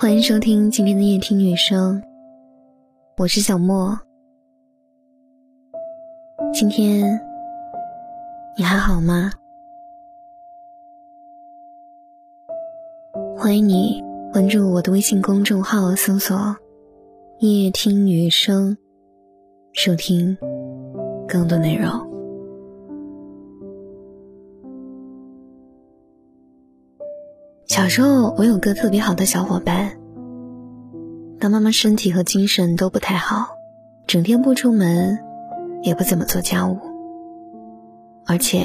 欢迎收听今天的夜听女生，我是小莫。今天你还好吗？欢迎你关注我的微信公众号，搜索“夜听女生”，收听更多内容。小时候，我有个特别好的小伙伴。当妈妈身体和精神都不太好，整天不出门，也不怎么做家务，而且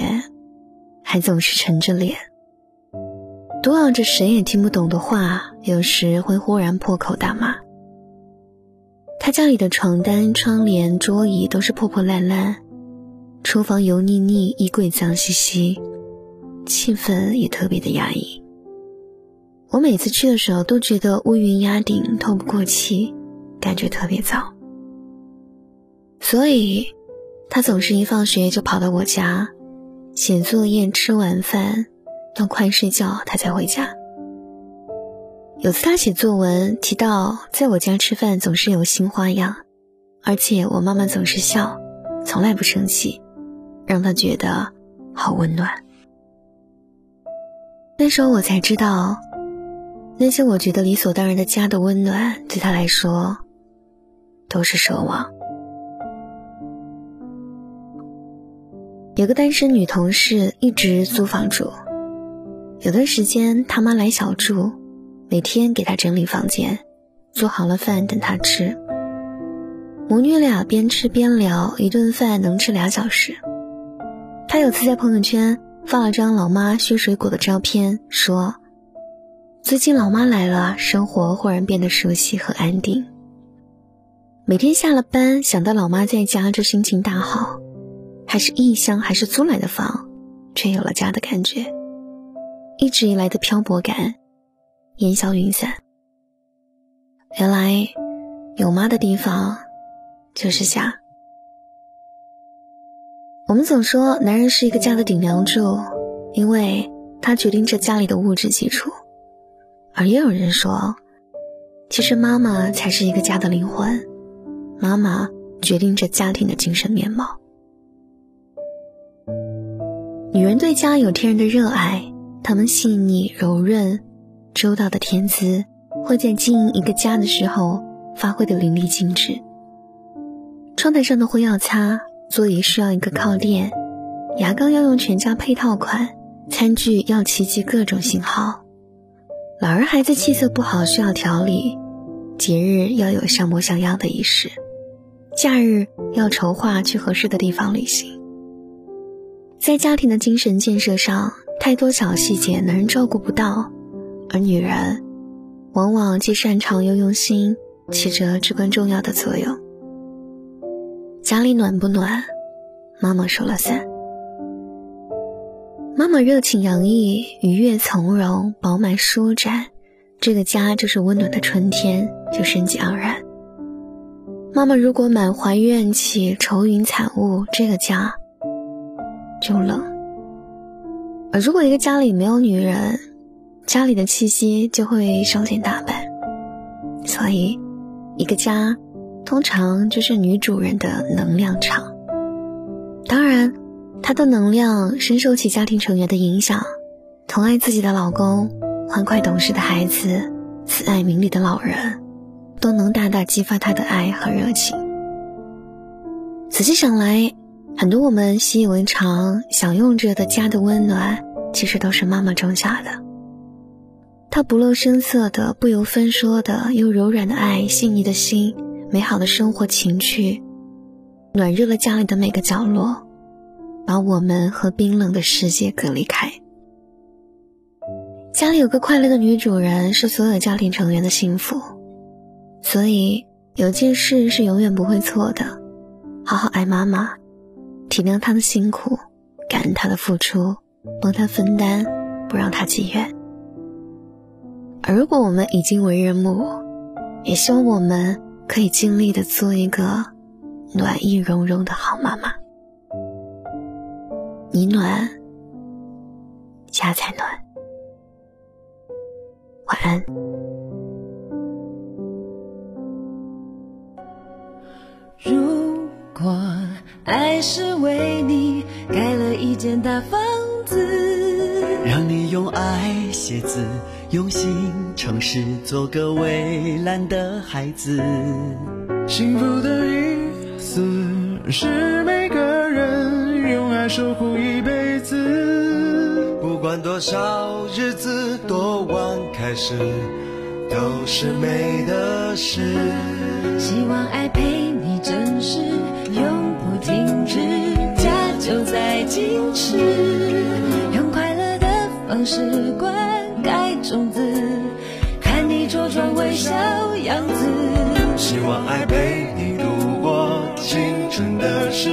还总是沉着脸，嘟囔着谁也听不懂的话，有时会忽然破口大骂。他家里的床单、窗帘、桌椅都是破破烂烂，厨房油腻腻，衣柜脏兮兮，气氛也特别的压抑。我每次去的时候都觉得乌云压顶，透不过气，感觉特别糟。所以，他总是一放学就跑到我家，写作业、吃晚饭，到快睡觉他才回家。有次他写作文提到，在我家吃饭总是有新花样，而且我妈妈总是笑，从来不生气，让他觉得好温暖。那时候我才知道。那些我觉得理所当然的家的温暖，对他来说都是奢望。有个单身女同事一直租房住，有段时间他妈来小住，每天给她整理房间，做好了饭等她吃。母女俩边吃边聊，一顿饭能吃俩小时。她有次在朋友圈发了张老妈削水果的照片，说。最近老妈来了，生活忽然变得熟悉和安定。每天下了班，想到老妈在家，就心情大好。还是异乡，还是租来的房，却有了家的感觉。一直以来的漂泊感烟消云散。原来有妈的地方就是家。我们总说男人是一个家的顶梁柱，因为他决定着家里的物质基础。而也有人说，其实妈妈才是一个家的灵魂，妈妈决定着家庭的精神面貌。女人对家有天然的热爱，她们细腻、柔润、周到的天资，会在经营一个家的时候发挥的淋漓尽致。窗台上的灰要擦，座椅需要一个靠垫，牙膏要用全家配套款，餐具要齐集各种型号。老人孩子气色不好，需要调理；节日要有像模像样的仪式；假日要筹划去合适的地方旅行。在家庭的精神建设上，太多小细节男人照顾不到，而女人往往既擅长又用心，起着至关重要的作用。家里暖不暖，妈妈说了算。妈妈热情洋溢，愉悦从容，饱满舒展，这个家就是温暖的春天，就生机盎然。妈妈如果满怀怨气，愁云惨雾，这个家就冷。而如果一个家里没有女人，家里的气息就会稍显大半。所以，一个家通常就是女主人的能量场。当然。她的能量深受其家庭成员的影响，疼爱自己的老公、欢快懂事的孩子、慈爱明理的老人，都能大大激发她的爱和热情。仔细想来，很多我们习以为常、享用着的家的温暖，其实都是妈妈种下的。她不露声色的、不由分说的、又柔软的爱、细腻的心、美好的生活情趣，暖热了家里的每个角落。把我们和冰冷的世界隔离开。家里有个快乐的女主人，是所有家庭成员的幸福。所以有件事是永远不会错的：好好爱妈妈，体谅她的辛苦，感恩她的付出，帮她分担，不让她积怨。而如果我们已经为人母，也希望我们可以尽力的做一个暖意融融的好妈妈。你暖，家才暖。晚安。如果爱是为你盖了一间大房子，让你用爱写字，用心诚实，做个蔚蓝的孩子，幸福的意思是没。守护一辈子，不管多少日子，多晚开始，都是美的事。希望爱陪你真实，永不停止，家就在矜持，用快乐的方式灌溉种子，看你茁壮微笑样子。希望爱陪你度过青春的事，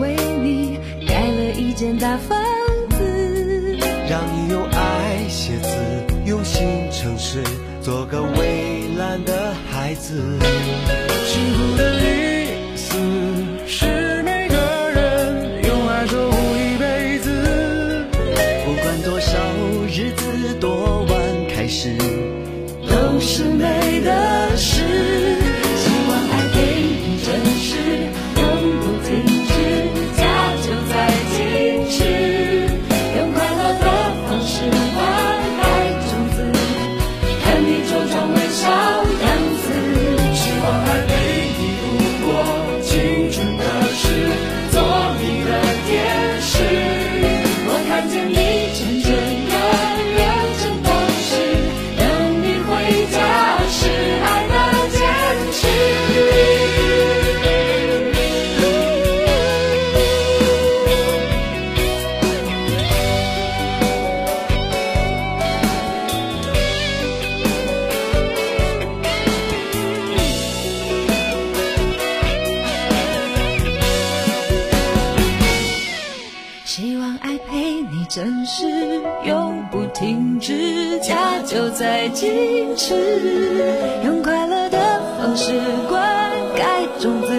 为你盖了一间大房子。让你用爱写字，用心诚实，做个蔚蓝的孩子。幸福的意思是是永不停止，家就在坚持，用快乐的方式灌溉种子。